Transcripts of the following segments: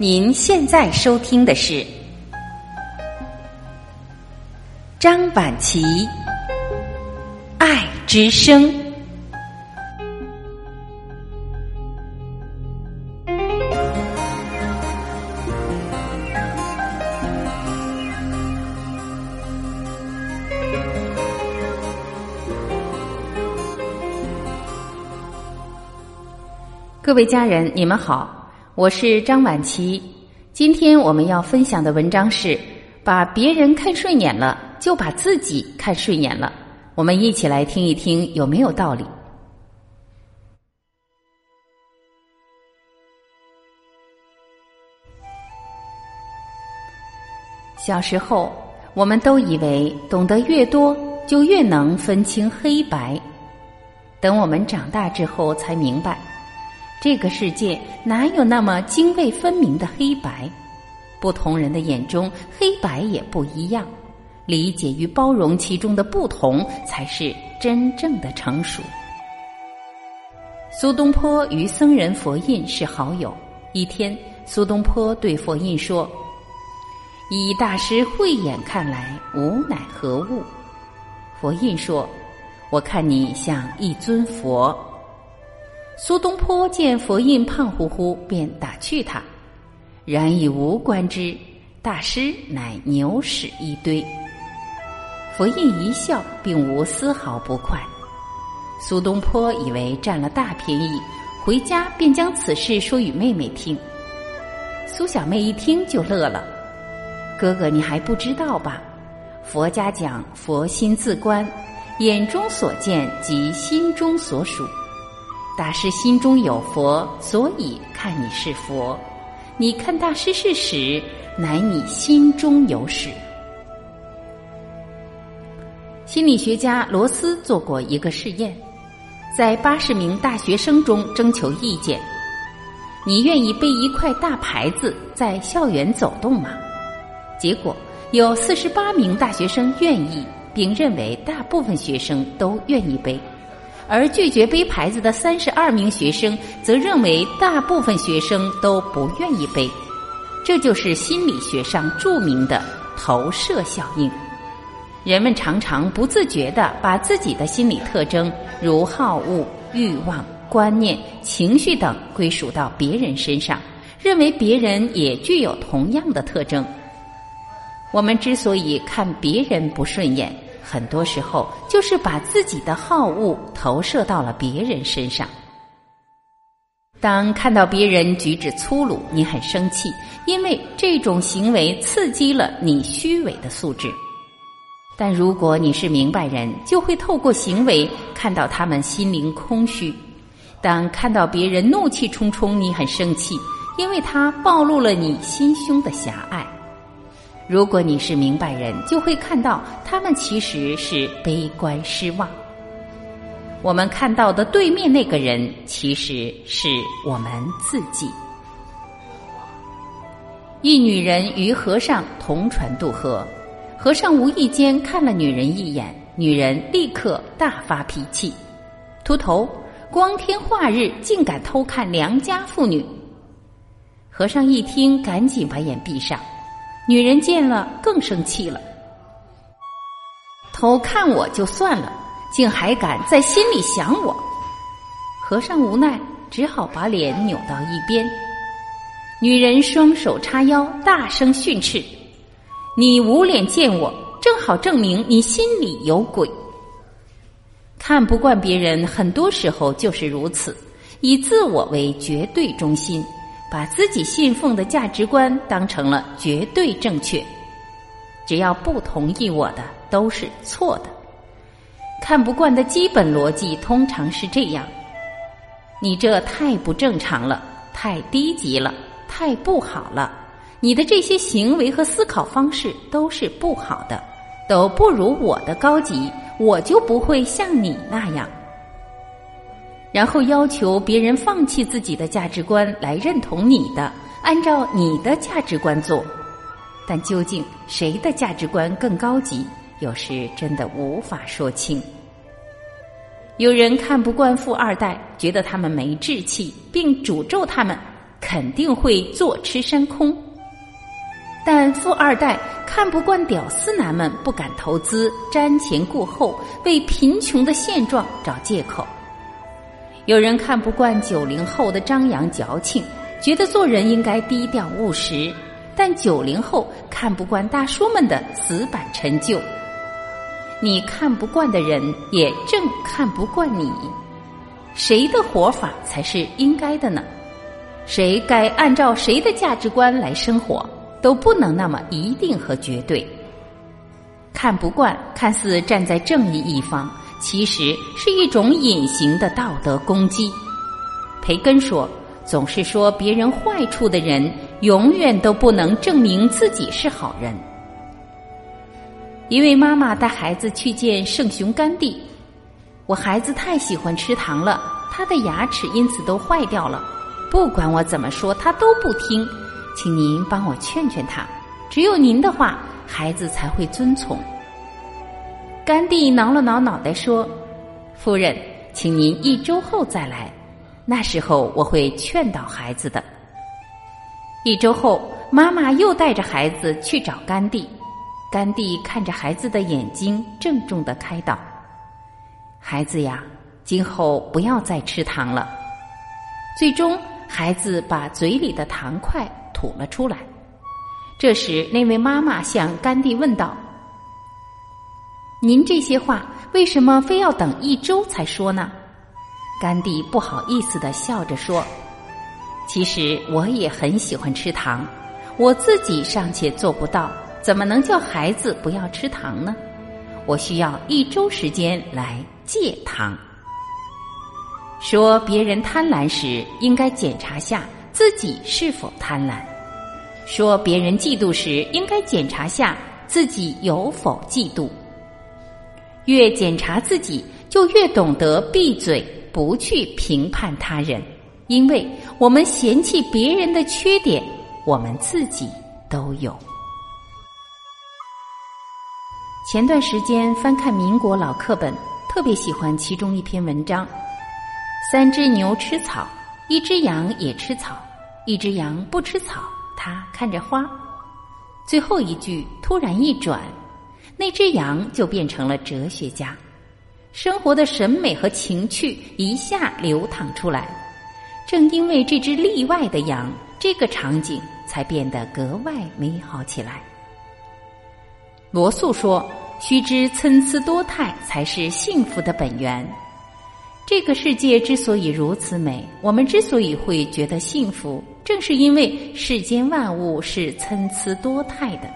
您现在收听的是张晚琪《爱之声》。各位家人，你们好，我是张晚琪。今天我们要分享的文章是：把别人看顺眼了，就把自己看顺眼了。我们一起来听一听，有没有道理？小时候，我们都以为懂得越多，就越能分清黑白。等我们长大之后，才明白。这个世界哪有那么泾渭分明的黑白？不同人的眼中，黑白也不一样。理解与包容其中的不同，才是真正的成熟。苏东坡与僧人佛印是好友。一天，苏东坡对佛印说：“以大师慧眼看来，吾乃何物？”佛印说：“我看你像一尊佛。”苏东坡见佛印胖乎乎，便打趣他：“然以无关之，大师乃牛屎一堆。”佛印一笑，并无丝毫不快。苏东坡以为占了大便宜，回家便将此事说与妹妹听。苏小妹一听就乐了：“哥哥，你还不知道吧？佛家讲佛心自观，眼中所见即心中所属。”大师心中有佛，所以看你是佛；你看大师是屎，乃你心中有屎。心理学家罗斯做过一个试验，在八十名大学生中征求意见：你愿意背一块大牌子在校园走动吗？结果有四十八名大学生愿意，并认为大部分学生都愿意背。而拒绝背牌子的三十二名学生，则认为大部分学生都不愿意背。这就是心理学上著名的投射效应。人们常常不自觉地把自己的心理特征，如好恶、欲望、观念、情绪等，归属到别人身上，认为别人也具有同样的特征。我们之所以看别人不顺眼，很多时候，就是把自己的好恶投射到了别人身上。当看到别人举止粗鲁，你很生气，因为这种行为刺激了你虚伪的素质。但如果你是明白人，就会透过行为看到他们心灵空虚。当看到别人怒气冲冲，你很生气，因为他暴露了你心胸的狭隘。如果你是明白人，就会看到他们其实是悲观失望。我们看到的对面那个人，其实是我们自己。一女人与和尚同船渡河，和尚无意间看了女人一眼，女人立刻大发脾气：“秃头，光天化日竟敢偷看良家妇女！”和尚一听，赶紧把眼闭上。女人见了更生气了，偷看我就算了，竟还敢在心里想我。和尚无奈，只好把脸扭到一边。女人双手叉腰，大声训斥：“你无脸见我，正好证明你心里有鬼。”看不惯别人，很多时候就是如此，以自我为绝对中心。把自己信奉的价值观当成了绝对正确，只要不同意我的都是错的。看不惯的基本逻辑通常是这样：你这太不正常了，太低级了，太不好了。你的这些行为和思考方式都是不好的，都不如我的高级，我就不会像你那样。然后要求别人放弃自己的价值观来认同你的，按照你的价值观做。但究竟谁的价值观更高级，有时真的无法说清。有人看不惯富二代，觉得他们没志气，并诅咒他们：肯定会坐吃山空。但富二代看不惯屌丝男们不敢投资、瞻前顾后，为贫穷的现状找借口。有人看不惯九零后的张扬矫情，觉得做人应该低调务实；但九零后看不惯大叔们的死板陈旧。你看不惯的人，也正看不惯你。谁的活法才是应该的呢？谁该按照谁的价值观来生活？都不能那么一定和绝对。看不惯，看似站在正义一方，其实是一种隐形的道德攻击。培根说：“总是说别人坏处的人，永远都不能证明自己是好人。”一位妈妈带孩子去见圣雄甘地，我孩子太喜欢吃糖了，他的牙齿因此都坏掉了。不管我怎么说，他都不听。请您帮我劝劝他，只有您的话，孩子才会遵从。甘地挠了挠脑袋说：“夫人，请您一周后再来，那时候我会劝导孩子的。”一周后，妈妈又带着孩子去找甘地，甘地看着孩子的眼睛，郑重的开导：“孩子呀，今后不要再吃糖了。”最终，孩子把嘴里的糖块。吐了出来。这时，那位妈妈向甘地问道：“您这些话为什么非要等一周才说呢？”甘地不好意思的笑着说：“其实我也很喜欢吃糖，我自己尚且做不到，怎么能叫孩子不要吃糖呢？我需要一周时间来戒糖。”说别人贪婪时，应该检查下。自己是否贪婪？说别人嫉妒时，应该检查下自己有否嫉妒。越检查自己，就越懂得闭嘴，不去评判他人。因为我们嫌弃别人的缺点，我们自己都有。前段时间翻看民国老课本，特别喜欢其中一篇文章：三只牛吃草，一只羊也吃草。一只羊不吃草，它看着花。最后一句突然一转，那只羊就变成了哲学家，生活的审美和情趣一下流淌出来。正因为这只例外的羊，这个场景才变得格外美好起来。罗素说：“须知参差多态，才是幸福的本源。”这个世界之所以如此美，我们之所以会觉得幸福，正是因为世间万物是参差多态的。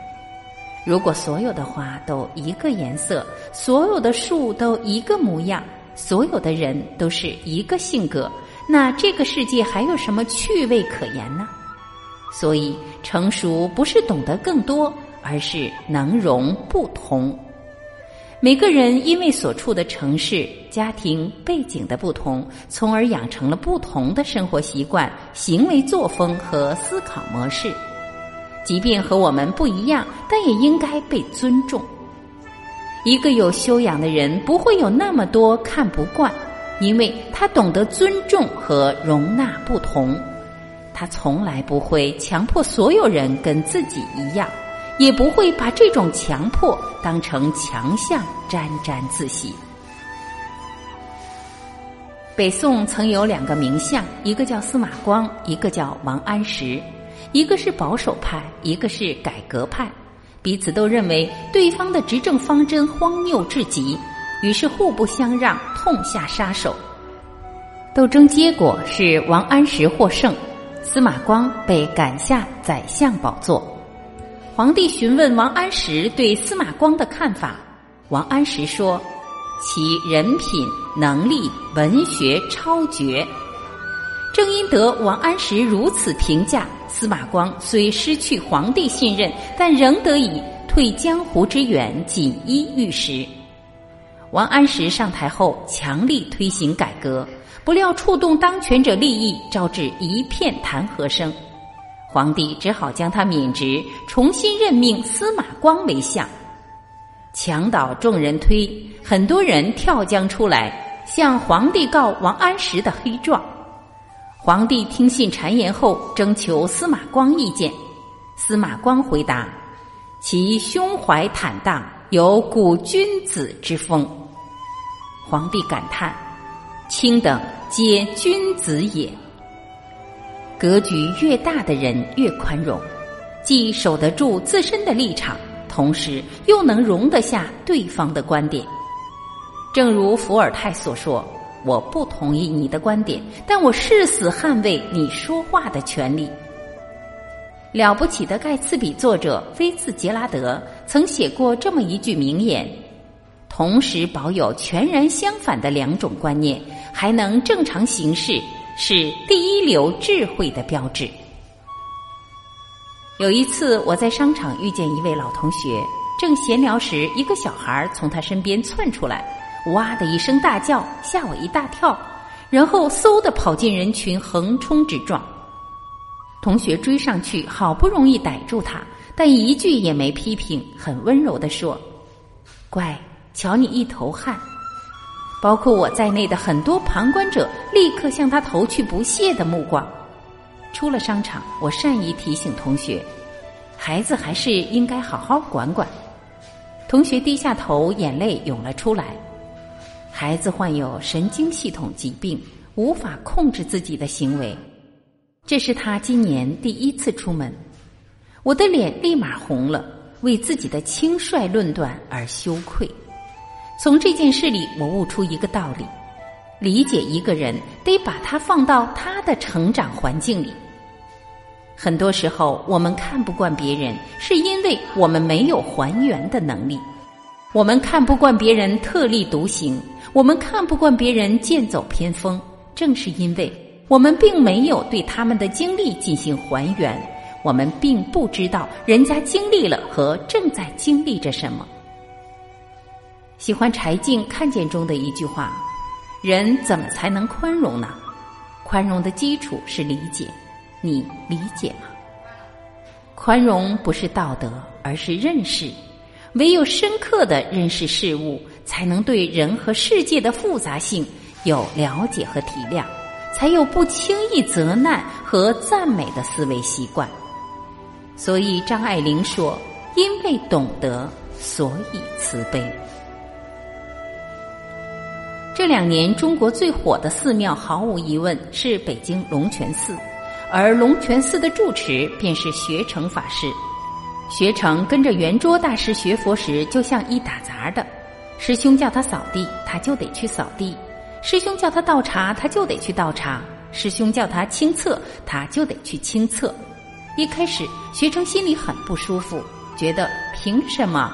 如果所有的花都一个颜色，所有的树都一个模样，所有的人都是一个性格，那这个世界还有什么趣味可言呢？所以，成熟不是懂得更多，而是能容不同。每个人因为所处的城市、家庭背景的不同，从而养成了不同的生活习惯、行为作风和思考模式。即便和我们不一样，但也应该被尊重。一个有修养的人不会有那么多看不惯，因为他懂得尊重和容纳不同。他从来不会强迫所有人跟自己一样。也不会把这种强迫当成强项沾沾自喜。北宋曾有两个名相，一个叫司马光，一个叫王安石，一个是保守派，一个是改革派，彼此都认为对方的执政方针荒谬至极，于是互不相让，痛下杀手。斗争结果是王安石获胜，司马光被赶下宰相宝座。皇帝询问王安石对司马光的看法，王安石说：“其人品、能力、文学超绝。”正因得王安石如此评价，司马光虽失去皇帝信任，但仍得以退江湖之远，锦衣玉食。王安石上台后，强力推行改革，不料触动当权者利益，招致一片弹劾声。皇帝只好将他免职，重新任命司马光为相。墙倒众人推，很多人跳江出来向皇帝告王安石的黑状。皇帝听信谗言后，征求司马光意见。司马光回答：“其胸怀坦荡，有古君子之风。”皇帝感叹：“卿等皆君子也。”格局越大的人越宽容，既守得住自身的立场，同时又能容得下对方的观点。正如伏尔泰所说：“我不同意你的观点，但我誓死捍卫你说话的权利。”了不起的盖茨比作者菲茨杰拉德曾写过这么一句名言：“同时保有全然相反的两种观念，还能正常行事，是第一流智慧的标志。”有一次，我在商场遇见一位老同学，正闲聊时，一个小孩从他身边窜出来。哇的一声大叫，吓我一大跳，然后嗖的跑进人群，横冲直撞。同学追上去，好不容易逮住他，但一句也没批评，很温柔的说：“乖，瞧你一头汗。”包括我在内的很多旁观者立刻向他投去不屑的目光。出了商场，我善意提醒同学：“孩子还是应该好好管管。”同学低下头，眼泪涌了出来。孩子患有神经系统疾病，无法控制自己的行为。这是他今年第一次出门，我的脸立马红了，为自己的轻率论断而羞愧。从这件事里，我悟出一个道理：理解一个人，得把他放到他的成长环境里。很多时候，我们看不惯别人，是因为我们没有还原的能力。我们看不惯别人特立独行。我们看不惯别人剑走偏锋，正是因为我们并没有对他们的经历进行还原，我们并不知道人家经历了和正在经历着什么。喜欢柴静《看见》中的一句话：“人怎么才能宽容呢？宽容的基础是理解，你理解吗？宽容不是道德，而是认识。唯有深刻的认识事物。”才能对人和世界的复杂性有了解和体谅，才有不轻易责难和赞美的思维习惯。所以张爱玲说：“因为懂得，所以慈悲。”这两年中国最火的寺庙，毫无疑问是北京龙泉寺，而龙泉寺的住持便是学成法师。学成跟着圆桌大师学佛时，就像一打杂的。师兄叫他扫地，他就得去扫地；师兄叫他倒茶，他就得去倒茶；师兄叫他清厕，他就得去清厕。一开始，学成心里很不舒服，觉得凭什么？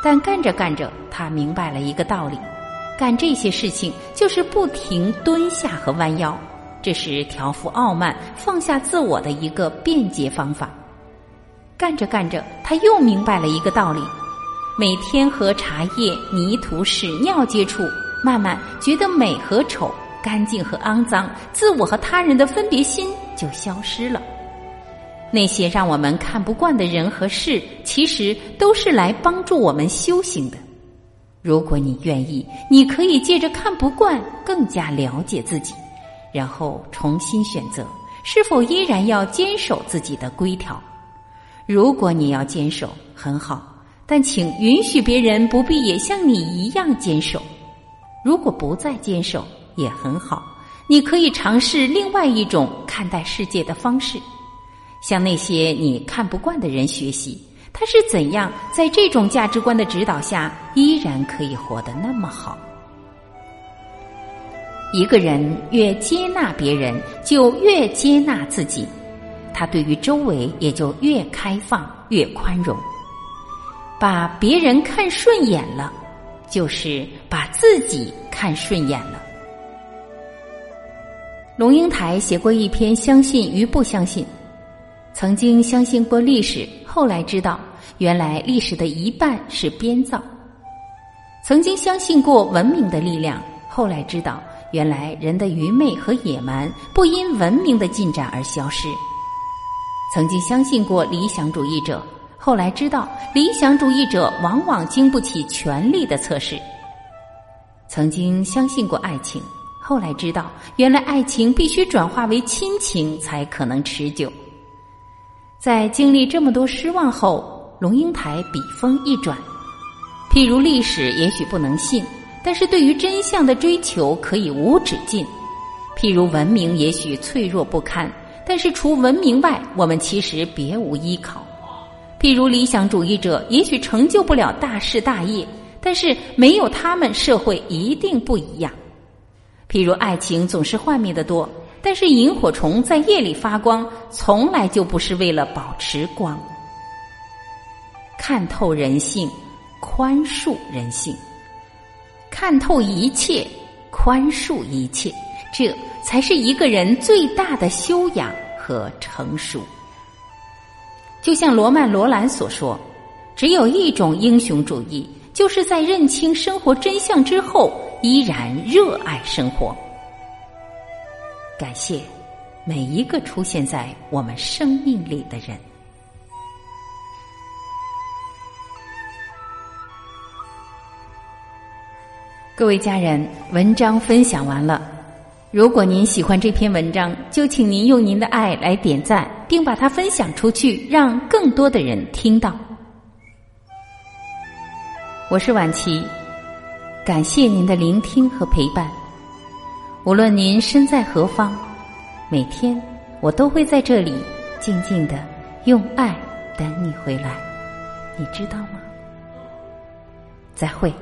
但干着干着，他明白了一个道理：干这些事情就是不停蹲下和弯腰，这是调服傲慢、放下自我的一个便捷方法。干着干着，他又明白了一个道理。每天和茶叶、泥土、屎尿接触，慢慢觉得美和丑、干净和肮脏，自我和他人的分别心就消失了。那些让我们看不惯的人和事，其实都是来帮助我们修行的。如果你愿意，你可以借着看不惯，更加了解自己，然后重新选择是否依然要坚守自己的规条。如果你要坚守，很好。但请允许别人不必也像你一样坚守。如果不再坚守也很好，你可以尝试另外一种看待世界的方式，向那些你看不惯的人学习，他是怎样在这种价值观的指导下依然可以活得那么好。一个人越接纳别人，就越接纳自己，他对于周围也就越开放、越宽容。把别人看顺眼了，就是把自己看顺眼了。龙应台写过一篇《相信与不相信》，曾经相信过历史，后来知道原来历史的一半是编造；曾经相信过文明的力量，后来知道原来人的愚昧和野蛮不因文明的进展而消失；曾经相信过理想主义者。后来知道，理想主义者往往经不起权力的测试。曾经相信过爱情，后来知道，原来爱情必须转化为亲情才可能持久。在经历这么多失望后，龙应台笔锋一转，譬如历史也许不能信，但是对于真相的追求可以无止境；譬如文明也许脆弱不堪，但是除文明外，我们其实别无依靠；譬如理想主义者也许成就不了大事大业，但是没有他们，社会一定不一样。譬如爱情总是幻灭的多。但是萤火虫在夜里发光，从来就不是为了保持光。看透人性，宽恕人性；看透一切，宽恕一切，这才是一个人最大的修养和成熟。就像罗曼·罗兰所说：“只有一种英雄主义，就是在认清生活真相之后，依然热爱生活。”感谢每一个出现在我们生命里的人。各位家人，文章分享完了。如果您喜欢这篇文章，就请您用您的爱来点赞，并把它分享出去，让更多的人听到。我是婉琪，感谢您的聆听和陪伴。无论您身在何方，每天我都会在这里静静的用爱等你回来，你知道吗？再会。